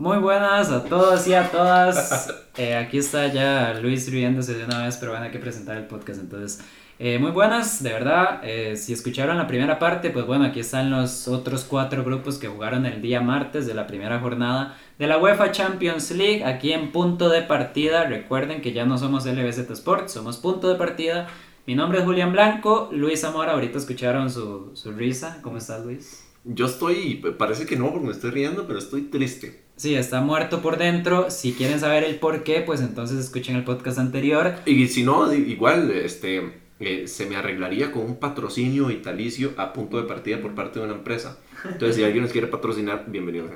Muy buenas a todos y a todas. Eh, aquí está ya Luis riéndose de una vez, pero van a que presentar el podcast. Entonces, eh, muy buenas, de verdad. Eh, si escucharon la primera parte, pues bueno, aquí están los otros cuatro grupos que jugaron el día martes de la primera jornada de la UEFA Champions League. Aquí en punto de partida. Recuerden que ya no somos LBZ Sports, somos punto de partida. Mi nombre es Julián Blanco. Luis Zamora, ahorita escucharon su, su risa. ¿Cómo estás, Luis? Yo estoy, parece que no, porque me estoy riendo, pero estoy triste. Sí, está muerto por dentro. Si quieren saber el por qué, pues entonces escuchen el podcast anterior. Y si no, igual, este, eh, se me arreglaría con un patrocinio vitalicio a punto de partida por parte de una empresa. Entonces, si alguien nos quiere patrocinar, bienvenido.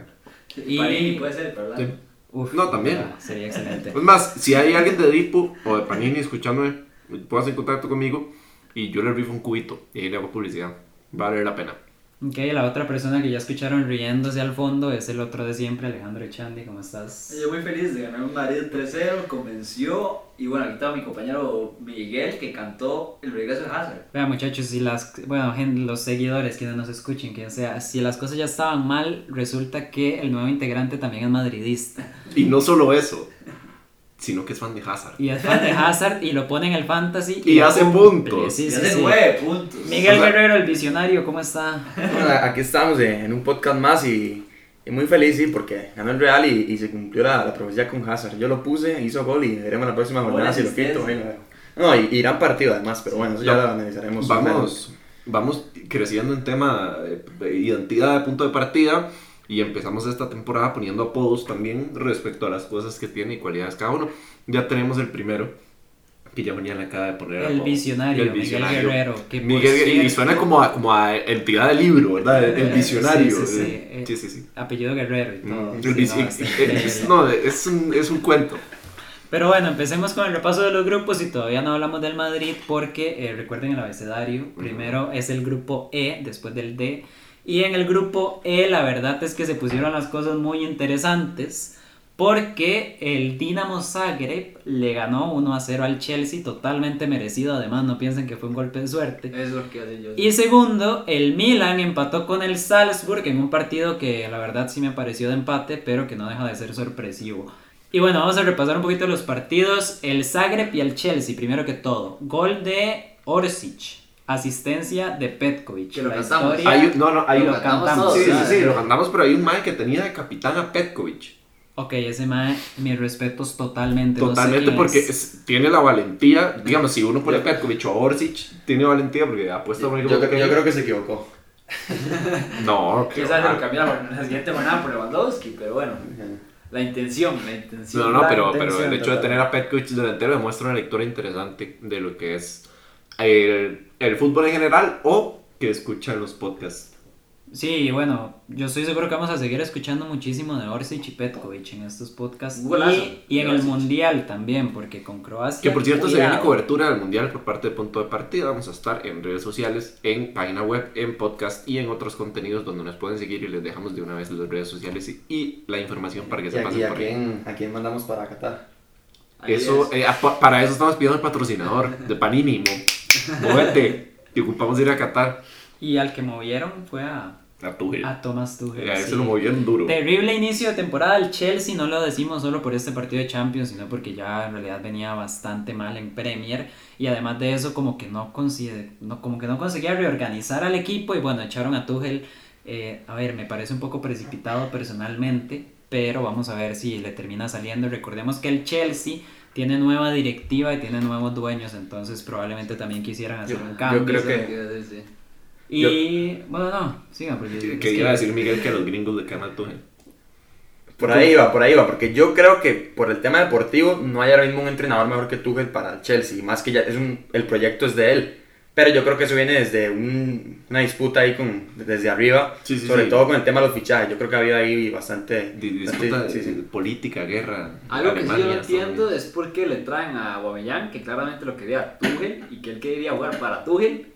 Y puede ser, ¿verdad? no, también. sería excelente. Es más, si hay alguien de Dipo o de Panini escuchándome, puedas en contacto conmigo y yo le rifo un cubito y le hago publicidad. Vale la pena. Ok, la otra persona que ya escucharon riéndose al fondo es el otro de siempre, Alejandro Echandi, ¿cómo estás? Yo muy feliz de ganar un Madrid 3-0, convenció, y bueno, aquí está mi compañero Miguel que cantó el regreso de Hazard. Vean muchachos, si las, bueno, los seguidores, quienes nos escuchen, quien sea, si las cosas ya estaban mal, resulta que el nuevo integrante también es madridista. Y no solo eso, sino que es fan de Hazard. Y es fan de Hazard y lo pone en el fantasy. Y, hace puntos. Sí, sí, y hace nueve puntos. Miguel Guerrero, el visionario, ¿cómo está? Bueno, aquí estamos en un podcast más y, y, muy feliz, sí, porque ganó el Real y, y se cumplió la, la, profecía con Hazard. Yo lo puse, hizo gol y veremos la próxima jornada si lo quito. No, y irán partido además, pero bueno, eso ya lo analizaremos. Vamos, vamos creciendo en tema de identidad de punto de partida y empezamos esta temporada poniendo apodos también respecto a las cosas que tiene y cualidades cada uno. Ya tenemos el primero, que ya mañana acaba de poner El visionario, el visionario. Miguel Guerrero. Que Miguel, y suena como a, como a entidad de libro, ¿verdad? El visionario. Sí, sí, sí. sí, sí Apellido Guerrero y todo. El no, es, un, es un cuento. Pero bueno, empecemos con el repaso de los grupos y todavía no hablamos del Madrid porque eh, recuerden el abecedario. Primero es el grupo E, después del D. Y en el grupo E la verdad es que se pusieron las cosas muy interesantes porque el Dinamo Zagreb le ganó 1 a 0 al Chelsea, totalmente merecido, además no piensen que fue un golpe de suerte. Es lo que hace yo. Y segundo, el Milan empató con el Salzburg en un partido que la verdad sí me pareció de empate, pero que no deja de ser sorpresivo. Y bueno, vamos a repasar un poquito los partidos. El Zagreb y el Chelsea, primero que todo. Gol de Orsic. Asistencia de Petkovic. Que lo cantamos. no, no, hay, lo, cantamos. Sí, sí, sí, lo cantamos, pero hay un mae que tenía de capitán a Petkovic. Ok, ese mae, mis respetos totalmente. Totalmente, porque tiene la valentía. Digamos, si uno pone a Petkovic o a Orsic, tiene valentía porque ha puesto yo, yo, yo creo que se equivocó. no, Quizás lo cambiaron la siguiente jornada por Lewandowski, pero bueno. La intención, la intención. No, no, pero, pero el hecho de tener a Petkovic delantero demuestra una lectura interesante de lo que es el, el fútbol en general o que escuchan los podcasts. Sí, bueno, yo estoy seguro que vamos a seguir escuchando muchísimo de Orsic y Petkovic en estos podcasts. y, en el Mundial también, porque con Croacia... Que por cierto se viene cobertura del Mundial por parte de Punto de Partida. Vamos a estar en redes sociales, en página web, en podcast y en otros contenidos donde nos pueden seguir y les dejamos de una vez las redes sociales y, la información para que se pasen por quién, ¿A quién mandamos para Qatar? Eso, eh, para eso estamos pidiendo el patrocinador de Panini. Móvete, te ocupamos ir a Qatar. Y al que movieron fue a a Tuchel. A Thomas Tuchel. A ese lo movieron duro. Terrible inicio de temporada del Chelsea, no lo decimos solo por este partido de Champions, sino porque ya en realidad venía bastante mal en Premier y además de eso como que no, no, como que no conseguía reorganizar al equipo y bueno, echaron a Tuchel, eh, a ver, me parece un poco precipitado personalmente, pero vamos a ver si le termina saliendo. Recordemos que el Chelsea tiene nueva directiva y tiene nuevos dueños, entonces probablemente también quisieran hacer un cambio. Yo creo que... Y bueno, no, sigan porque... Que, iba a decir Miguel que a los gringos de Canal. Por ahí va, por ahí va, porque yo creo que por el tema deportivo no hay ahora mismo un entrenador mejor que Tuchel para el Chelsea, más que ya es un, el proyecto es de él. Pero yo creo que eso viene desde una disputa ahí con, desde arriba, sobre todo con el tema de los fichajes. Yo creo que había ahí bastante... Disputa política, guerra. Algo que sí yo no entiendo es por qué le traen a Guamellán, que claramente lo quería Tuchel y que él quería jugar para Tuchel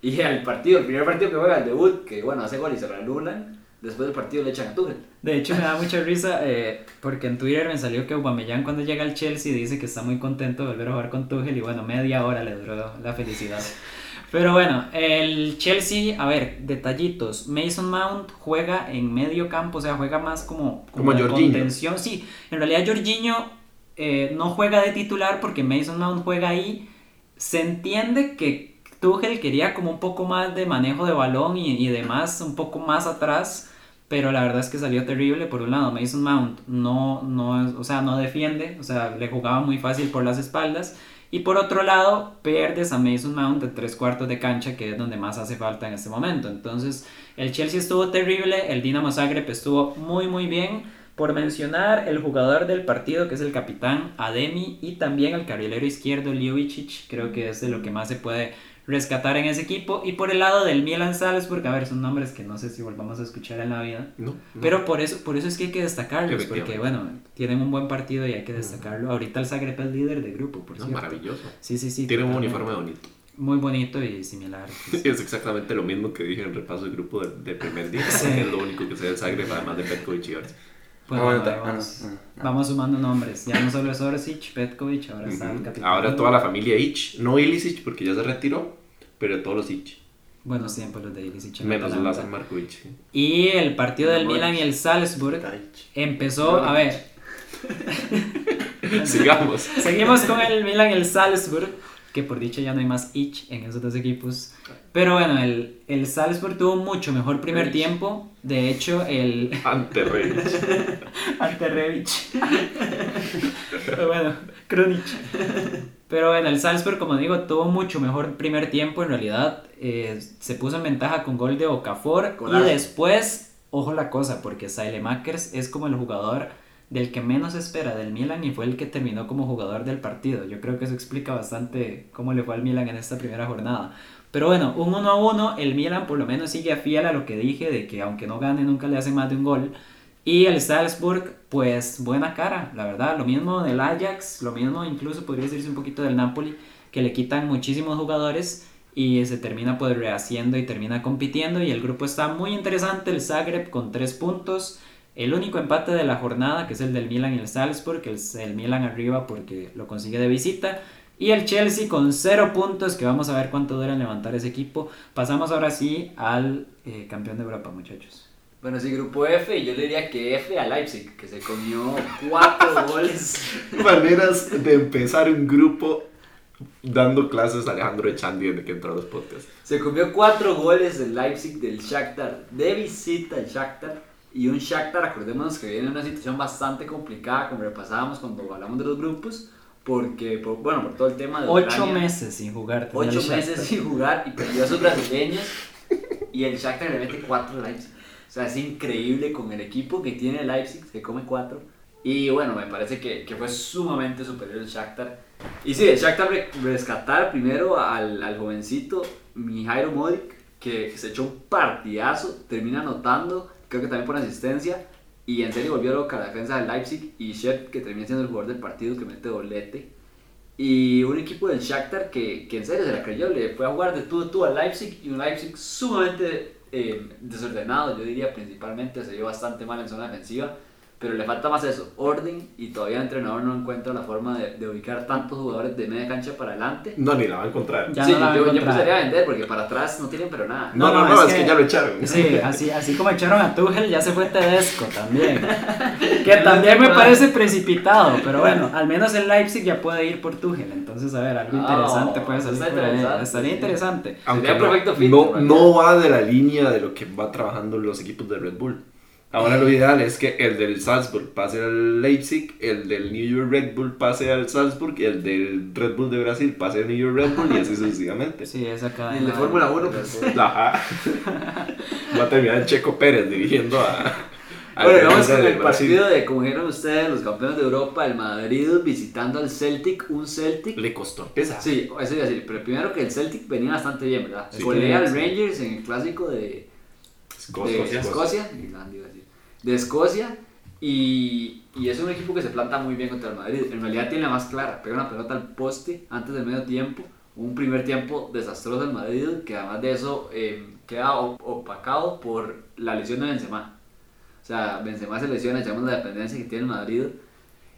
y el partido, el primer partido que juega, el debut, que bueno, hace gol y se lo anulan, después del partido le echan a Tuchel. De hecho, me da mucha risa eh, porque en Twitter me salió que Aubameyang cuando llega al Chelsea dice que está muy contento de volver a jugar con Tuchel y bueno, media hora le duró la felicidad. Pero bueno, el Chelsea, a ver, detallitos. Mason Mount juega en medio campo, o sea, juega más como, Como contención. Sí, en realidad Jorginho eh, no juega de titular porque Mason Mount juega ahí. Se entiende que Tuchel quería como un poco más de manejo de balón y, y demás, un poco más atrás. Pero la verdad es que salió terrible. Por un lado, Mason Mount no, no, o sea, no defiende, o sea, le jugaba muy fácil por las espaldas. Y por otro lado, pierdes a Mason Mount en tres cuartos de cancha, que es donde más hace falta en este momento. Entonces, el Chelsea estuvo terrible, el Dinamo Zagreb estuvo muy, muy bien. Por mencionar el jugador del partido, que es el capitán Ademi, y también el carrilero izquierdo Ljubicic, creo que es de lo que más se puede rescatar en ese equipo. Y por el lado del Milan Salzburg, a ver, son nombres que no sé si volvamos a escuchar en la vida. No, no. Pero por eso, por eso es que hay que destacarlos, porque bueno, tienen un buen partido y hay que destacarlo. Ahorita el Zagreb es líder de grupo, por No, cierto. maravilloso. Sí, sí, sí. Tiene un uniforme bonito. Muy bonito y similar. pues. Es exactamente lo mismo que dije en el repaso del grupo del, del primer día. Sí. Es lo único que sé del Zagreb, además de Petkovic y Ortiz. Pues Ah, bueno, bueno, ta- ah, vamos, sumando nombres. Ya no solo es Orsic, Petkovic, ahora está el capitán. Ahora toda la familia Ich, no Ilicic porque ya se retiró, pero todos los Ich. Buenos tiempos los de Ilicic. en Menos. Lazar Markovic. Y el partido del. Milan y el Salzburg empezó, a ver, Sigamos. Seguimos con el Milan y el Salzburg, que por dicho ya no hay más ich en esos dos equipos. Pero bueno, el, el Salzburg tuvo mucho mejor primer tiempo. De hecho, el Ante Rey. ante Rebic. Pero bueno, Krunic. Pero bueno, el Salzburg, como digo, tuvo mucho mejor primer tiempo. En realidad, eh, se puso en ventaja con gol de Okafor. Golazo. Y después, ojo la cosa, porque Sailemakers es como el jugador del que menos espera del Milan y fue el que terminó como jugador del partido. Yo creo que eso explica bastante cómo le fue al Milan en esta primera jornada. Pero bueno, un 1 a 1, el Milan por lo menos sigue fiel a lo que dije de que aunque no gane nunca le hacen más de un gol. Y el Salzburg, pues buena cara, la verdad. Lo mismo del Ajax, lo mismo incluso podría decirse un poquito del Napoli, que le quitan muchísimos jugadores y se termina pues rehaciendo y termina compitiendo. Y el grupo está muy interesante, el Zagreb con 3 puntos. El único empate de la jornada, que es el del Milan y el Salzburg, que es el Milan arriba porque lo consigue de visita. Y el Chelsea con 0 puntos, que vamos a ver cuánto dura en levantar ese equipo. Pasamos ahora sí al eh, campeón de Europa, muchachos. Bueno, sí, grupo F, y yo le diría que F a Leipzig, que se comió cuatro goles. Maneras de empezar un grupo dando clases a Alejandro Echandi desde que entró a los podcasts. Se comió cuatro goles del Leipzig del Shakhtar, de visita al Shakhtar. Y un Shakhtar, acordémonos que viene en una situación bastante complicada, como repasábamos cuando hablamos de los grupos, porque, por- bueno, por todo el tema de 8 Ucrania. meses sin jugar. ocho meses sin jugar y perdió a sus brasileños y el Shakhtar le mete cuatro Leipzig. O sea, es increíble con el equipo que tiene el Leipzig, se come cuatro. Y bueno, me parece que, que fue sumamente superior el Shakhtar. Y sí, el Shakhtar re- rescatar primero al, al jovencito Mijairo Modric, que se echó un partidazo, termina anotando, creo que también por asistencia. Y en serio volvió loca la defensa del Leipzig y Shep, que termina siendo el jugador del partido que mete doblete. Y un equipo del Shakhtar que, que en serio se la creyó, le fue a jugar de tú a tú al Leipzig y un Leipzig sumamente eh, desordenado, yo diría principalmente, se vio bastante mal en zona defensiva, pero le falta más eso, orden y todavía el entrenador no encuentra la forma de, de ubicar tantos jugadores de media cancha para adelante. No, ni la va a encontrar. Ya sí, no la yo, empezaría a vender porque para atrás no tienen pero nada. No, No, no, no, no, es es, que... que- ya lo echaron. Sí, así, así como echaron a Tuchel, ya se fue Tedesco también. Que también me parece precipitado, pero bueno, al menos el Leipzig ya puede ir por Tuchel. Entonces, a ver, algo Ah, interesante puede salir por interesante, Estaría sí. interesante. Aunque Sería no, perfecto fit, no, no va de la línea de lo que va trabajando los equipos de Red Bull. Ahora lo ideal es que el del Salzburg pase al Leipzig, el del New York Red Bull pase al Salzburg y el del Red Bull de Brasil pase al New York Red Bull y así sucesivamente. Sí, esa Y cadena. el de Fórmula 1, pues. Ajá. Va a terminar el Checo Pérez dirigiendo a... Bueno, vamos con el Brasil. partido de, como dijeron ustedes, los campeones de Europa, el Madrid visitando al Celtic, un Celtic Le costó empezar. Sí, eso iba a decir, pero primero que el Celtic venía bastante bien, ¿verdad? Sí. Golea al. Rangers en el clásico de, Escocia, de Escocia. Escocia, Irlanda de Escocia, y, y es un equipo que se planta muy bien contra el Madrid. En realidad tiene la más clara, pega una pelota al poste antes del medio tiempo, un primer tiempo desastroso del Madrid, que además de eso eh, queda op- opacado por la lesión de Benzema. O sea, Benzema se lesiona, echamos la dependencia que tiene el Madrid.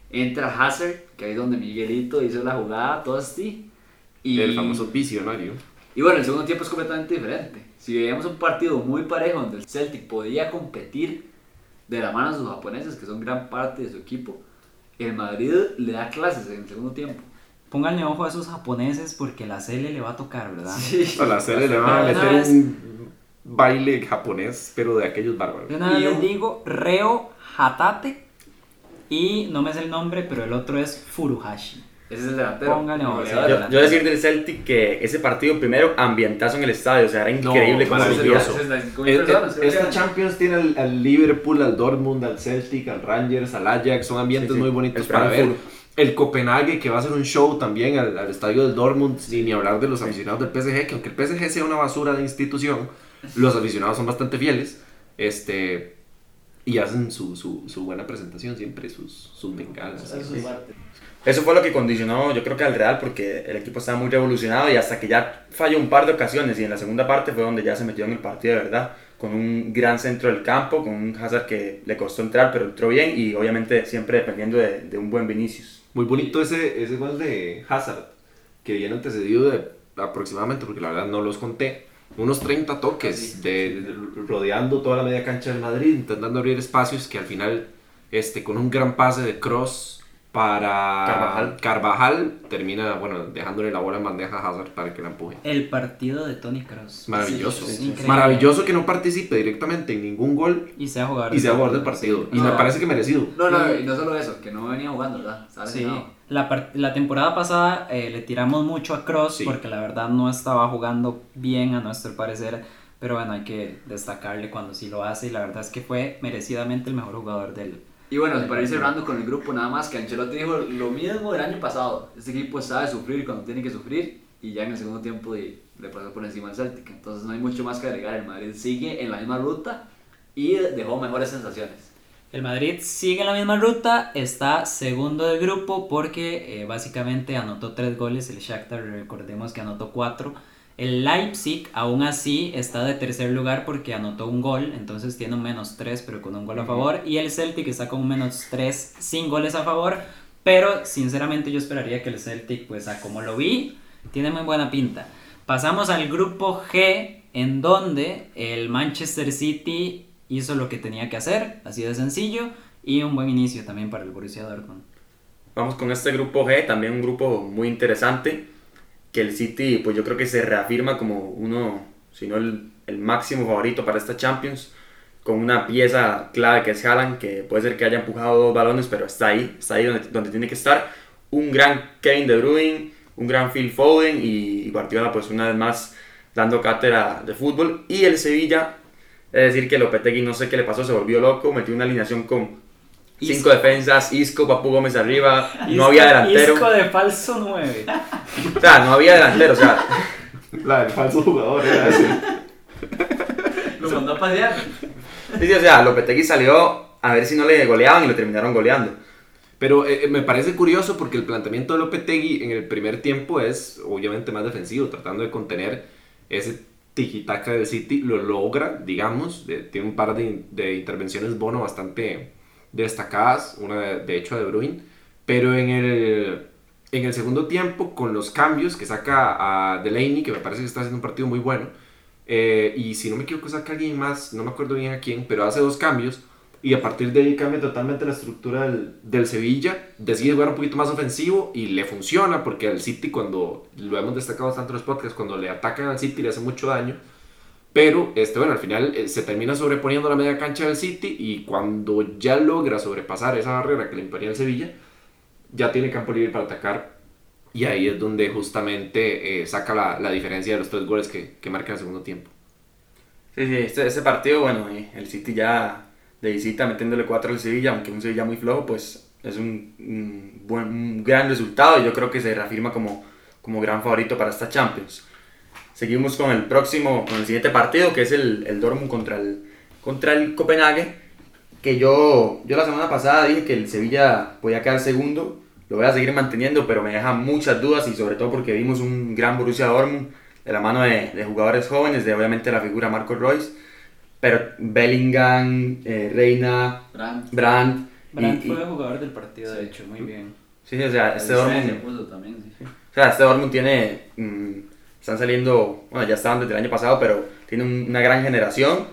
Entra Hazard, que ahí es donde Miguelito hizo la jugada, Tosti. Y, El famoso visionario. Y bueno, el segundo tiempo es completamente diferente. Si veíamos un partido muy parejo donde el Celtic podía competir de la mano a sus japoneses, que son gran parte de su equipo, el Madrid le da clases en el segundo tiempo. Pónganle ojo a esos japoneses porque la CL le va a tocar, ¿verdad? A la serie le van a meter vez- un baile japonés, pero de aquellos bárbaros. De una vez Y les digo Reo Hatate y no me sé el nombre, pero el otro es Furuhashi. Ese es el delantero. Póngale El sí. Yo, yo decir del Celtic que ese partido primero ambientazo en el estadio, o sea, era increíble No, es personas, que Esta. Champions tiene al, al Liverpool, al Dortmund, al Celtic, al Rangers, al Ajax, son ambientes Sí, sí. muy bonitos El para ver. El Copenhague que va a hacer un show también al, al estadio del Dortmund, sin ni hablar de los aficionados del PSG, que aunque el PSG sea una basura de institución, los aficionados son bastante fieles. Este, y hacen su, su, su buena presentación siempre, sus, sus bengalas. Su parte. Eso fue lo que condicionó, yo creo que al Real, porque el equipo estaba muy revolucionado y hasta que ya falló un par de ocasiones y en la segunda parte fue donde ya se metió en el partido de verdad, con un gran centro del campo, con un Hazard que le costó entrar, pero entró bien y obviamente siempre dependiendo de, de un buen Vinicius. Muy bonito ese, ese gol de Hazard, que viene antecedido de aproximadamente, porque la verdad no los conté, unos 30 toques de, de- rodeando toda la media cancha del Madrid, intentando abrir espacios que al final, este, con un gran pase de cross para Carvajal. Carvajal, termina, bueno, dejándole la bola en bandeja a Hazard para que la empuje. El partido de Tony Kroos. Maravilloso. Sí, sí. Maravilloso que no participe directamente en ningún gol Y sea jugador y sea jugador del partido. Y No. me parece que merecido. No, no, y no solo eso, que no venía jugando, ¿verdad? Estaba Sí, lesionado. La, la temporada pasada eh, le tiramos mucho a Cross Sí. porque la verdad no estaba jugando bien a nuestro parecer, pero bueno, hay que destacarle cuando sí lo hace y la verdad es que fue merecidamente el mejor jugador del... Y bueno, para ir cerrando con el grupo, nada más que Ancelotti dijo lo mismo del año pasado. Este equipo sabe sufrir cuando tiene que sufrir y ya en el segundo tiempo de- le pasó por encima al Celtic. Entonces no hay mucho más que agregar. El Madrid sigue en la misma ruta y dejó mejores sensaciones. El Madrid sigue la misma ruta, está segundo del grupo porque eh, básicamente anotó tres goles, el Shakhtar recordemos que anotó cuatro. El Leipzig aún así está de tercer lugar porque anotó un gol, entonces tiene un menos tres pero con un gol a favor. Y el Celtic está con un menos tres sin goles a favor, pero sinceramente yo esperaría que el Celtic, pues a como lo vi, tiene muy buena pinta. Pasamos al grupo G, en donde el Manchester City hizo lo que tenía que hacer, así de sencillo, y un buen inicio también para el Borussia Dortmund. Vamos con este grupo G, también un grupo muy interesante, que el City, pues yo creo que se reafirma como uno, si no el, el máximo favorito para esta Champions, con una pieza clave que es Haaland, que puede ser que haya empujado dos balones, pero está ahí, está ahí donde, donde tiene que estar. Un gran Kevin De Bruyne, un gran Phil Foden y, y Guardiola, pues una vez más dando cátedra de fútbol. Y el Sevilla, es decir, que Lopetegui no sé qué le pasó, se volvió loco, metió una alineación con cinco Isco. defensas, Isco, Papu Gómez arriba, no había delantero. Isco de falso 9. O sea, no había delantero, o sea, La del falso jugador era ese. Lo mandó a pasear. sí, sí, o sea, Lopetegui salió a ver si no le goleaban y lo terminaron goleando. Pero eh, eh, me parece curioso porque el planteamiento de Lopetegui en el primer tiempo es obviamente más defensivo, tratando de contener ese tiki-taka del City. Lo logra, digamos, de- tiene un par de, de intervenciones Bono bastante destacadas, una de, de hecho de Bruin. Pero en el, en el segundo tiempo, con los cambios que saca a Delaney, que me parece que está haciendo un partido muy bueno, eh, y si no me equivoco saca a alguien más, no me acuerdo bien a quién, pero hace dos cambios. Y a partir de ahí cambia totalmente la estructura del, del Sevilla. Decide jugar un poquito más ofensivo y le funciona porque al City, cuando lo hemos destacado bastante en los podcasts, cuando le atacan al City le hace mucho daño. Pero, este, bueno, al final eh, se termina sobreponiendo la media cancha del City y cuando ya logra sobrepasar esa barrera que le imponía el Sevilla, ya tiene campo libre para atacar. Y ahí es donde justamente eh, saca la, la diferencia de los tres goles que, que marca en el segundo tiempo. Sí, sí, este, este partido, bueno, eh, el City ya de visita metiéndole 4 al Sevilla, aunque un Sevilla muy flojo, pues es un, un buen, un gran resultado y yo creo que se reafirma como, como gran favorito para esta Champions. Seguimos con el próximo, con el siguiente partido, que es el, el Dortmund contra el, contra el Copenhague, que yo, yo la semana pasada dije que el Sevilla podía quedar segundo, lo voy a seguir manteniendo, pero me deja muchas dudas y sobre todo porque vimos un gran Borussia Dortmund de la mano de, de jugadores jóvenes, de obviamente la figura Marco Royce, pero Bellingham, eh, Reina, Brandt. Brandt, y- Brandt y- fue el jugador del partido, de hecho, muy bien. sí, o sea, este Dortmund, se puso también, sí. o sea, este Dortmund tiene mm, están saliendo, bueno, ya estaban desde el año pasado, pero tienen una gran generación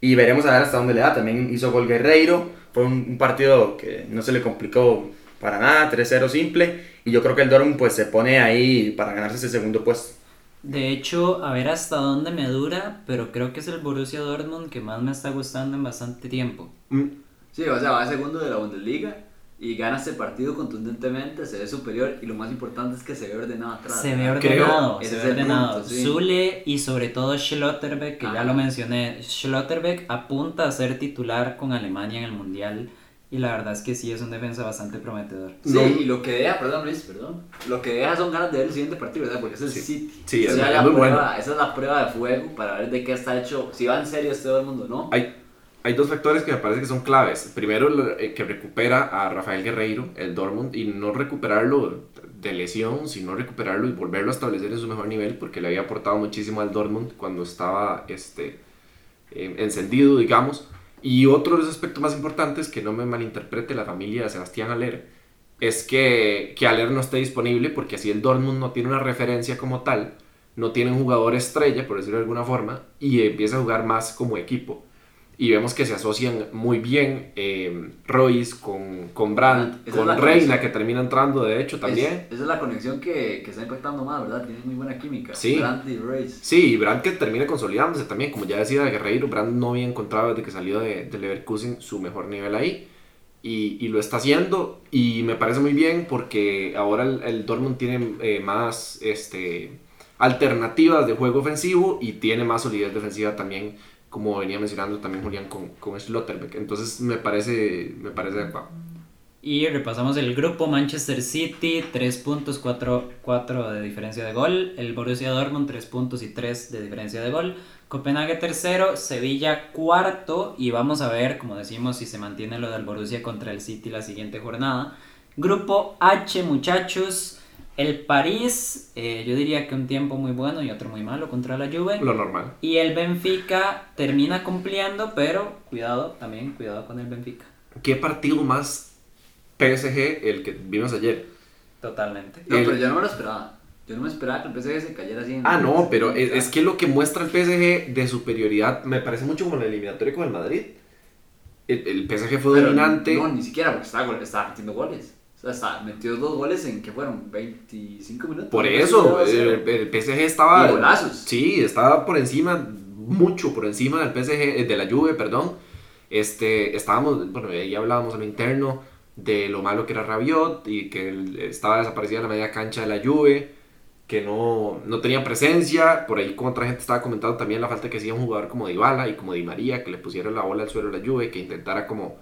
y veremos a ver hasta dónde le da. También hizo gol Guerreiro, fue un, un partido que no se le complicó para nada, 3-0 simple, y yo creo que el Dortmund pues se pone ahí para ganarse ese segundo puesto. De hecho, a ver hasta dónde me dura, pero creo que es el Borussia Dortmund que más me está gustando en bastante tiempo. Mm, Sí, o sea, va segundo de la Bundesliga y gana este partido contundentemente, se ve superior y lo más importante es que se ve ordenado atrás. Se ve ordenado, se ve ordenado. punto, sí. Zule y sobre todo Schlotterbeck, que ya Ajá. lo mencioné. Schlotterbeck apunta a ser titular con Alemania en el Mundial y la verdad es que sí es un defensa bastante prometedor. Sí, No. y lo que deja, perdón Luis, perdón, lo que deja son ganas de ver el siguiente partido, ¿verdad? Porque es el Sí. City. Sí, Esa es- es la muy prueba, bueno. Esa es la prueba de fuego para ver de qué está hecho, si va en serio este todo el mundo, ¿no? Hay, hay dos factores que me parece que son claves. Primero, eh, que recupera a Rafael Guerreiro, el Dortmund, y no recuperarlo de lesión, sino recuperarlo y volverlo a establecer en su mejor nivel, porque le había aportado muchísimo al Dortmund cuando estaba este, eh, encendido, digamos. Y otro de los aspectos más importantes, que no me malinterprete la familia de Sebastián Aller, es que, que no esté disponible, porque así el Dortmund no tiene una referencia como tal, no tiene un jugador estrella, por decirlo de alguna forma, y empieza a jugar más como equipo. Y vemos que se asocian muy bien eh, Royce con, con Brandt, Esa con Reina, conexión. que termina entrando de hecho también. Es- esa es la conexión que, que está impactando más, ¿verdad? Tiene muy buena química. Sí. Brandt y Race. Sí, y Brandt que termina consolidándose también, como ya decía Guerreiro, Brandt no había encontrado desde que salió de, de Leverkusen su mejor nivel ahí. Y, y lo está haciendo y me parece muy bien porque ahora el, el Dortmund tiene eh, más este, alternativas de juego ofensivo y tiene más solidez defensiva también, como venía mencionando también Julián con, con Schlotterbeck. Entonces me parece, me parece adecuado. Y repasamos el grupo Manchester City, 3 puntos, 4, 4 de diferencia de gol. El Borussia Dortmund, 3 puntos y 3 de diferencia de gol. Copenhague tercero, Sevilla cuarto. Y vamos a ver, como decimos, si se mantiene lo del Borussia contra el City la siguiente jornada. Grupo H, muchachos. El París, eh, yo diría que un tiempo muy bueno y otro muy malo contra la Juve. Lo normal. Y el Benfica termina cumpliendo, pero cuidado también, cuidado con el Benfica. ¿Qué partido más PSG el que vimos ayer? Totalmente. No, El- pero yo no me lo esperaba. Yo no me esperaba que el PSG se cayera así. en- Ah, no, pero es, es que lo que muestra el PSG de superioridad me parece mucho como la eliminatoria con el Madrid. El, el PSG fue Pero dominante. No, ni siquiera, porque estaba, estaba metiendo goles. O sea, metió dos goles en que fueron 25 minutos. por eso, el, el PSG estaba. Y golazos. Sí, estaba por encima, mucho por encima del PSG, eh, de la Juve, perdón. Este, estábamos, bueno, ahí hablábamos en lo interno de lo malo que era Rabiot y que estaba desaparecida en la media cancha de la Juve, que no, no tenía presencia. Por ahí, como otra gente estaba comentando también la falta que hacía un jugador como Dybala y como Di María, que le pusiera la bola al suelo a la Juve, que intentara como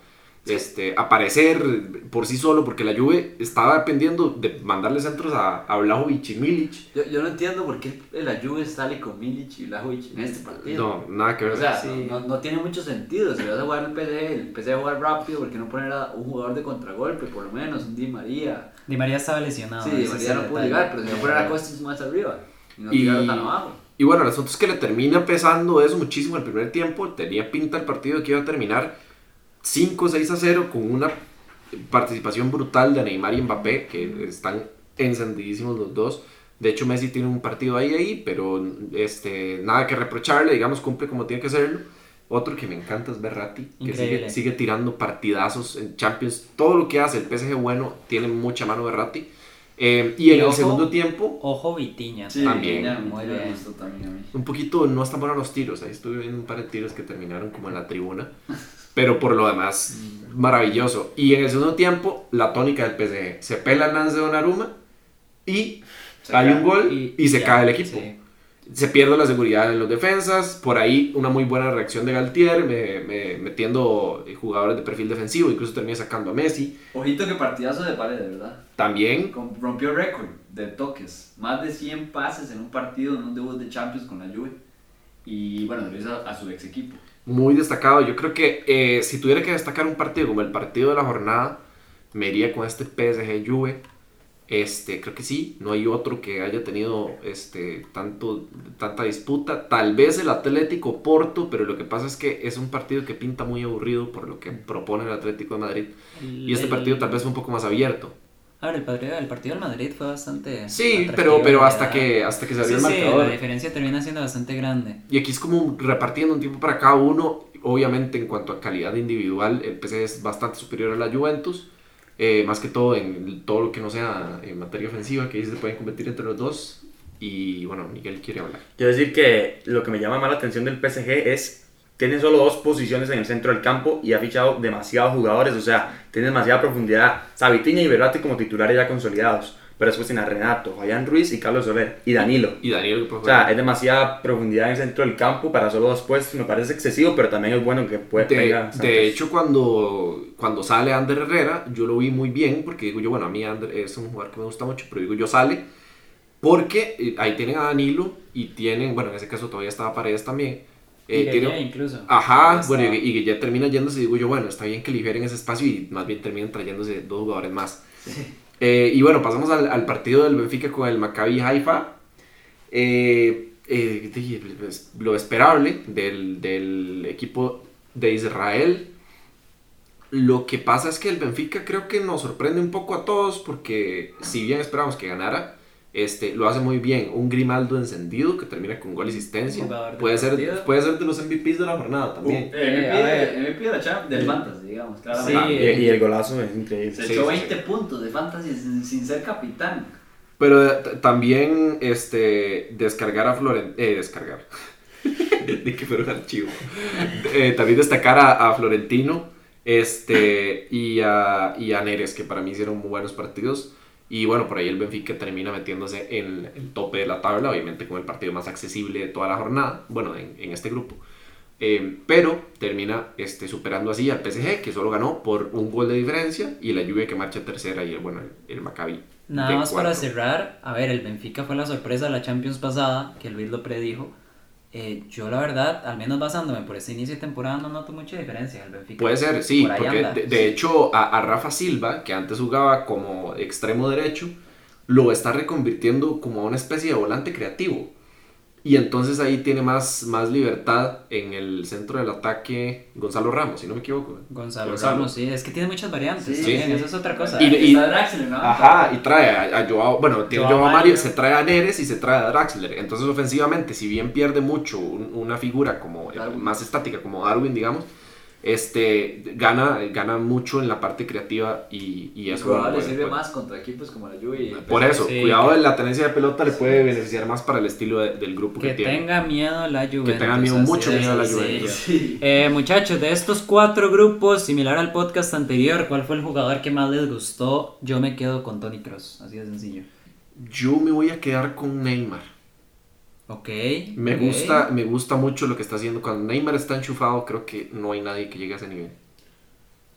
este, aparecer por sí solo, porque la Juve estaba dependiendo de mandarle centros a, a Vlahovic y Milic. Yo, yo no entiendo por qué la Juve sale con Milic y Lajovic en este partido. No, nada que ver. O sea, Sí. no, no tiene mucho sentido. Si vas a jugar el PSG, el PSG va a jugar rápido, ¿por qué no poner a un jugador de contragolpe? Por lo menos, un Di María. Di María estaba lesionado. sí, Di María no pudo llegar, pero si no Eh, poner a Costas más arriba. Y no Y- tan abajo. Y bueno, el asunto es que le termina pesando eso muchísimo el primer tiempo. Tenía pinta el partido que iba a terminar 5-6 a 0 con una participación brutal de Neymar y Mbappé, que están encendidísimos los dos. De hecho, Messi tiene un partido ahí, ahí, pero este, nada que reprocharle, digamos, cumple como tiene que hacerlo. Otro que me encanta es Berratti, que sigue, sigue tirando partidazos en Champions. Todo lo que hace el PSG bueno tiene mucha mano Berratti. Eh, y en Y el ojo- segundo tiempo, Ojo Vitiña. También. bien. gustó también a mí. un poquito no están buenos los tiros. Ahí estuve viendo un par de tiros que terminaron como en la tribuna. Pero por lo demás, maravilloso. Y en el segundo tiempo, la tónica del PSG. Se pela el lance de Donnarumma y Se hay un gol y, se ya, cae el equipo. sí. Se pierde la seguridad en los defensas. Por ahí una muy buena reacción de Galtier, me- me- metiendo jugadores de perfil defensivo. Incluso termina sacando a Messi. Ojito que partidazo de pared, de verdad. También Com- Rompió récord de toques. Más de 100 pases en un partido, en un debut de Champions con la Juve. Y bueno, lo hizo a, a su ex equipo. Muy destacado. Yo creo que eh, si tuviera que destacar un partido como el partido de la jornada, me iría con este PSG Juve. Este, creo que sí, no hay otro que haya tenido este, tanto, tanta disputa. Tal vez el Atlético Porto, pero lo que pasa es que es un partido que pinta muy aburrido por lo que propone el Atlético de Madrid. Y este partido tal vez fue un poco más abierto. A ver, el partido, el partido del Madrid fue bastante. Sí, pero, pero hasta que, hasta que Sí, salió sí, el marcador. la diferencia termina siendo bastante grande. Y aquí es como repartiendo un tiempo para cada uno. Obviamente, en cuanto a calidad individual, el PSG es bastante superior a la Juventus. eh, más que todo en todo lo que no sea en materia ofensiva, que ahí se pueden competir entre los dos. Y bueno, Miguel quiere hablar. Quiero decir que lo que me llama más la atención del PSG es tiene solo dos posiciones en el centro del campo y ha fichado demasiados jugadores, o sea, tiene demasiada profundidad. Sabitinha y Berratti como titulares ya consolidados, pero después tiene a Renato, Fabián Ruiz y Carlos Soler y Danilo. Y Daniel, pues, O sea, es demasiada profundidad en el centro del campo para solo dos puestos, me parece excesivo, pero también es bueno que puede de, de hecho, cuando, cuando sale Ander Herrera, yo lo vi muy bien, porque digo yo, bueno, a mí Ander es un jugador que me gusta mucho, pero digo yo sale, porque eh, ahí tienen a Danilo y tienen, bueno, en ese caso todavía estaba Paredes también. Eh, Y tiene- Gueye incluso. Ajá, bueno, y, y que ya termina yéndose, digo yo, bueno, está bien que liberen ese espacio y más bien terminan trayéndose dos jugadores más. Eh, y bueno, pasamos al, al partido del Benfica con el Maccabi Haifa. Eh, pues, lo esperable del, del equipo de Israel. Lo que pasa es que el Benfica creo que nos sorprende un poco a todos porque si bien esperamos que ganara, este, lo hace muy bien. Un Grimaldo encendido que termina con gol y asistencia. Puede ser, puede ser de los MVPs de la jornada también. Eh, a MVP, ver. MVP de la Champions, del Fantasy, digamos, Sí, claramente. y, y el golazo es increíble. Se Sí, echó sí, 20 sí. puntos de Fantasy sin, sin ser capitán. Pero eh, también este, descargar a Florentino. Eh, descargar. de que fuera un archivo. Eh, también destacar a, a Florentino este, y, a, y a Neres, que para mí hicieron muy buenos partidos. Y bueno, por ahí el Benfica termina metiéndose en el tope de la tabla, obviamente con el partido más accesible de toda la jornada, bueno, en, en este grupo. Eh, pero termina este, superando así al PSG, que solo ganó por un gol de diferencia, y la Juve que marcha tercera, y el, bueno, el, el Maccabi. Nada más para cerrar, a ver, el Benfica fue la sorpresa de la Champions pasada, que Luis lo predijo. Eh, yo la verdad, al menos basándome por este inicio de temporada, no noto mucha diferencia. El Benfica Puede ser, sí, por porque de, de hecho a, a Rafa Silva, que antes jugaba como extremo derecho, lo está reconvirtiendo como una especie de volante creativo. Y entonces ahí tiene más, más libertad en el centro del ataque Gonzalo Ramos, si no me equivoco. Gonzalo, Gonzalo. Ramos, sí, es que tiene muchas variantes. Sí. Esa es otra cosa. Y- y- Está Draxler, ¿no? Ajá, y trae a, a Joao, bueno, tiene Joao Joao Mario, Mario. se trae a Neres y se trae a Draxler. Entonces ofensivamente, si bien pierde mucho un- una figura como Darwin. más estática como Darwin, digamos, este gana, gana mucho en la parte creativa y, y Y eso probable puede- sirve puede- más contra equipos como la Juve. y el Por eso, Sí, cuidado que- de la tenencia de pelota le puede beneficiar más para el estilo de- del grupo que, que tiene. tenga miedo la Juventus. tenga miedo, mucho miedo la sencillo. Juventus. Sí. Eh, muchachos, de estos cuatro grupos, similar al podcast anterior, ¿cuál fue el jugador que más les gustó? Yo me quedo con Tony Cross, así de sencillo. Yo me voy a quedar con Neymar. Ok. Me ok. gusta, me gusta mucho lo que está haciendo. Cuando Neymar está enchufado, creo que no hay nadie que llegue a ese nivel.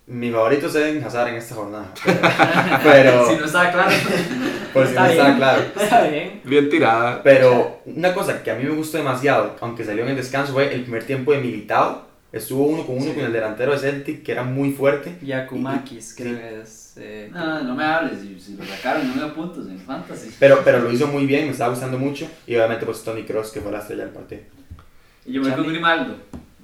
Mi favorito es Eden Hazard en esta jornada. Pero, Si no estaba claro. por si no Está estaba claro. Está bien. Bien tirada. Pero una cosa que a mí me gustó demasiado, aunque salió en el descanso, fue el primer tiempo de Militao. Estuvo uno con uno Sí. con el delantero de Celtic, que era muy fuerte. Yakumakis, creo Sí. que es. eh, No, no me hables. Si, si lo sacaron, no me da puntos en Fantasy. Pero, pero lo hizo muy bien, me estaba gustando mucho. Y obviamente pues Tony Cross, que fue la estrella del partido. Y yo me voy con. Grimaldo.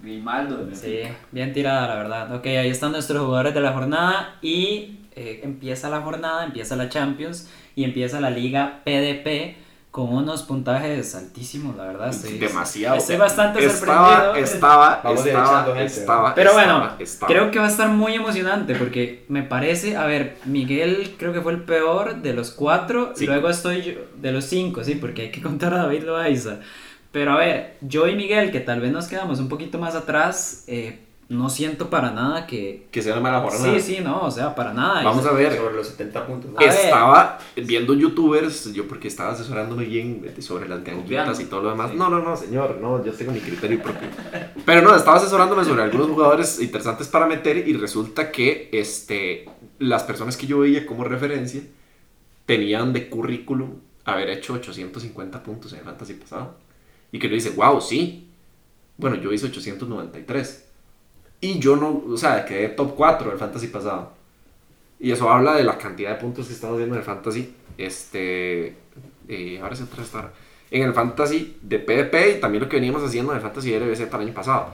Grimaldo. del Sí, bien tirada, la verdad. Ok, ahí están nuestros jugadores de la jornada. Y eh, empieza la jornada, empieza la Champions y empieza la Liga PDP con unos puntajes altísimos, la verdad. Estoy, Demasiado. Estoy bastante estaba, sorprendido. Estaba, Vamos estaba, gente, estaba, Pero estaba, bueno, estaba. creo que va a estar muy emocionante porque me parece, a ver, Miguel creo que fue el peor de los cuatro, Sí. luego estoy yo, de los cinco, sí, porque hay que contar a David Loaiza. Pero a ver, yo y Miguel, que tal vez nos quedamos un poquito más atrás, eh, no siento para nada que... Que sea una mala jornada. Sí, sí, no, o sea, para nada. Vamos a ver. Sobre los 70 puntos. ¿no? A ver. Estaba viendo youtubers, yo porque estaba asesorándome bien sobre las ganguitas y todo lo demás. Sí. No, no, no, señor, no, yo tengo mi criterio propio. Pero no, estaba asesorándome sobre algunos jugadores interesantes para meter y resulta que este, las personas que yo veía como referencia tenían de currículum haber hecho 850 puntos en el fantasy pasado. Y que uno dice, wow, sí. Bueno, yo hice 893. Y yo no, o sea, quedé top 4 del fantasy pasado. Y eso habla de la cantidad de puntos que estamos viendo en el fantasy. Este. eh, ahora se estar. En el fantasy de PvP y también lo que veníamos haciendo en el fantasy de RBZ el año pasado.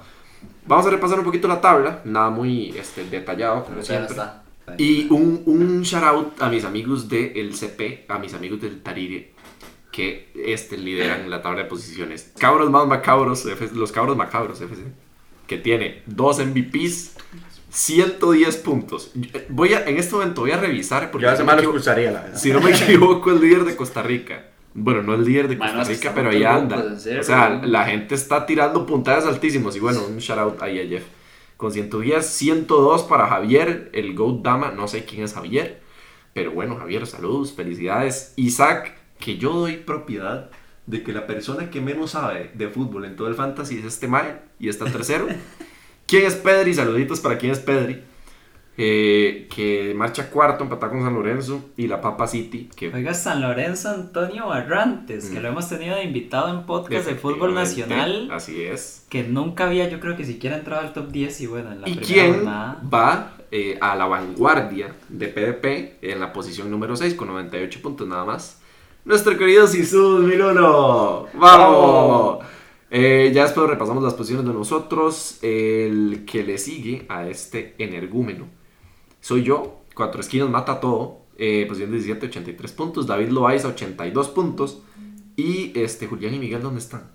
Vamos a repasar un poquito la tabla. Nada muy este, detallado, como siempre. está. Y un, un shout out a mis amigos del CP, a mis amigos del Tarire, que este, lideran la tabla de posiciones. Cabros más macabros, los cabros macabros FC, que tiene dos MVPs, 110 puntos. Voy a, en este momento voy a revisar porque Yo hace si, mal me lo equivo- expulsaría, la verdad. si no me equivoco, el líder de Costa Rica. Bueno, no el líder de Costa Rica, pero ahí anda. O sea, la gente está tirando puntadas altísimos. Y bueno, un shout out ahí a Jeff. Con 110, 102 para Javier, el GOAT Dama. No sé quién es Javier. Pero bueno, Javier, saludos, felicidades. Isaac, que yo doy propiedad de que la persona que menos sabe de fútbol en todo el fantasy es este Mae y está tercero. ¿Quién es Pedri? Saluditos para quién es Pedri. Eh, que marcha cuarto, empatado con San Lorenzo. Y la Papa City, que Oiga, San Lorenzo Antonio Barrantes, que Mm. lo hemos tenido de invitado en podcast de fútbol nacional, Así es. que nunca había, yo creo que siquiera entrado al top 10 y bueno, en la ¿Y primera quién jornada. va eh, a la vanguardia de PDP en la posición número 6 con 98 puntos nada más? Nuestro querido Sisus 1001. ¡Vamos! Eh, ya después repasamos las posiciones de nosotros. El que le sigue a este energúmeno soy yo. Cuatro esquinas mata todo. Eh, posición 17, 83 puntos. David Loaiza, 82 puntos. Y este, Julián y Miguel, ¿dónde están?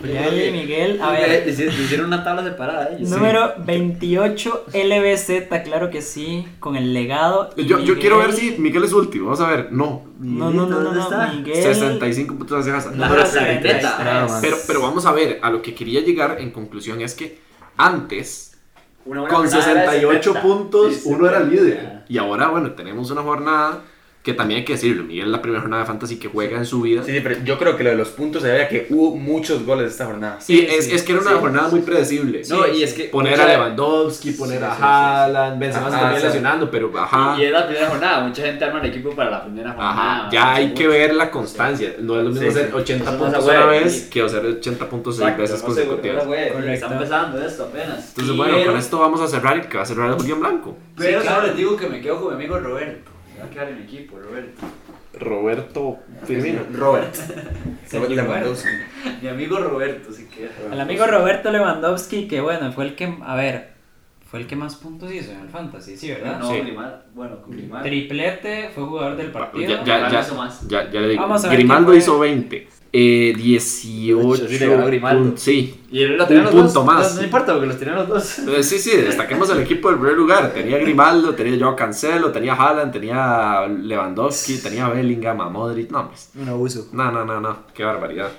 Julián y Miguel, a ver, le hicieron- le hicieron una tabla separada ellos. número 28 LBZ, claro que sí, con el legado. Yo, yo quiero ver si Miguel es último. Vamos a ver. No. No, no, no, no, ¿Dónde no, está? Miguel. 65 puntos hacia Número raza vendetta. 33. Pero, pero vamos a ver, a lo que quería llegar en conclusión es que antes, con jornada era 68 70. puntos, Sí, uno era 70. líder. Y ahora, bueno, tenemos una jornada que también hay que decirlo. Miguel es la primera jornada de fantasy que juega en su vida. Sí, sí, pero yo creo que lo de los puntos se debe a que hubo muchos goles esta jornada. y Sí, es, sí, es que era una sí. jornada muy predecible. No, y es que. Poner mucha- a Lewandowski, poner Sí, a sí, sí, Haaland, Benzema se Ajá, también sí. lesionando, pero ajá. Y es la primera jornada. Mucha gente arma el equipo para la primera jornada. Ajá, ya hay que ver la constancia. No es lo mismo Sí, hacer sí. 80 Eso no puntos se una vez que hacer 80 puntos seis veces consecutivas. Está empezando esto apenas. Entonces, Y bueno, el- con esto vamos a cerrar y que va a cerrar el Julián Blanco. Pero solo les digo que me quedo con mi amigo Roberto. Me va a quedar en equipo, Roberto. Roberto Firmino. Robert. Lewandowski. Mi amigo Roberto, si quieres. El amigo Roberto Lewandowski, que bueno, fue el que, a ver, fue el que más puntos hizo en el Fantasy, sí, ¿verdad? No, Sí. Grimald. Bueno, con Grimald. Triplete, fue jugador del partido. Ya, ya, ya, hizo más. ya, ya le digo. Vamos a ver Grimaldo hizo 20. Eh, 18. Sí, pun-. Y él lo Un los punto dos. más. No, no importa, porque los tenía los dos. Eh, sí, sí, destaquemos el equipo del primer lugar. Tenía Grimaldo, tenía Joao Cancelo, tenía Haaland, tenía Lewandowski, tenía Bellingham, a Modric. No, pues, Un abuso. no, no, no, no. Qué barbaridad.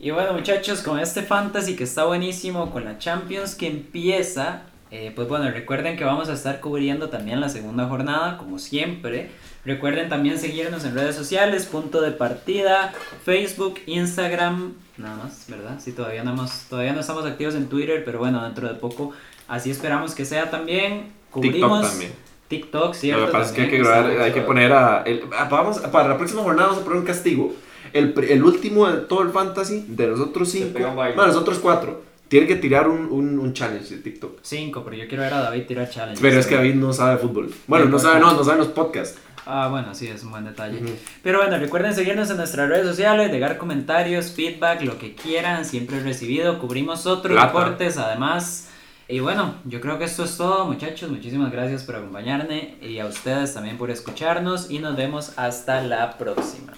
Y bueno, muchachos, con este fantasy que está buenísimo, con la Champions que empieza, eh, pues bueno, recuerden que vamos a estar cubriendo también la segunda jornada, como siempre. Recuerden también seguirnos en redes sociales, punto de partida, Facebook, Instagram, nada más, ¿verdad? Sí, todavía no, hemos, todavía no estamos activos en Twitter, pero bueno, dentro de poco así esperamos que sea también. Cubrimos TikTok también. TikTok, ¿cierto? Lo que pasa es que hay que grabar, hay que poner a. el- ah, vamos, para la próxima jornada vamos a poner un castigo. El, el último de todo el fantasy, de nosotros cinco, pega un baile. bueno, nosotros cuatro, tiene que tirar un, un, un challenge de TikTok. Cinco, pero yo quiero ver a David tirar challenge. Pero es que David no sabe fútbol. Bueno, no sabe, no, no sabe los podcasts. Ah, bueno, sí, es un buen detalle. Pero bueno, recuerden seguirnos en nuestras redes sociales, dejar comentarios, feedback, lo que quieran, siempre recibido. Cubrimos otros Plata. deportes además. Y bueno, yo creo que esto es todo, muchachos. Muchísimas gracias por acompañarme y a ustedes también por escucharnos. Y nos vemos hasta la próxima.